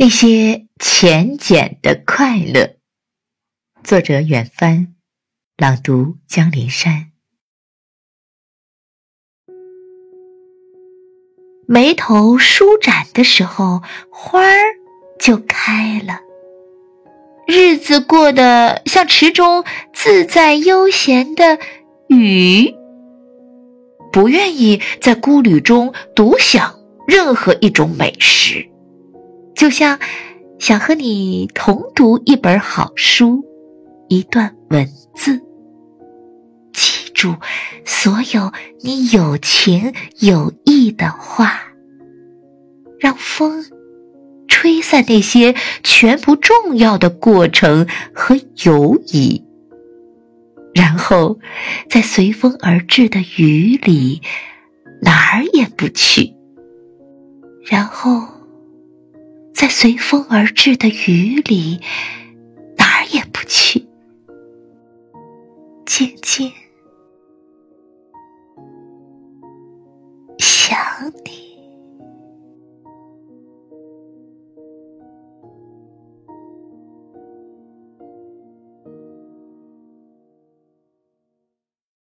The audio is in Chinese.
那些浅浅的快乐，作者远帆，朗读江林山。眉头舒展的时候，花儿就开了。日子过得像池中自在悠闲的鱼，不愿意在孤旅中独享任何一种美食。就像想和你同读一本好书，一段文字，记住所有你有情有义的话，让风吹散那些全不重要的过程和犹疑，然后在随风而至的雨里哪儿也不去，然后。在随风而至的雨里，哪儿也不去，静静想你。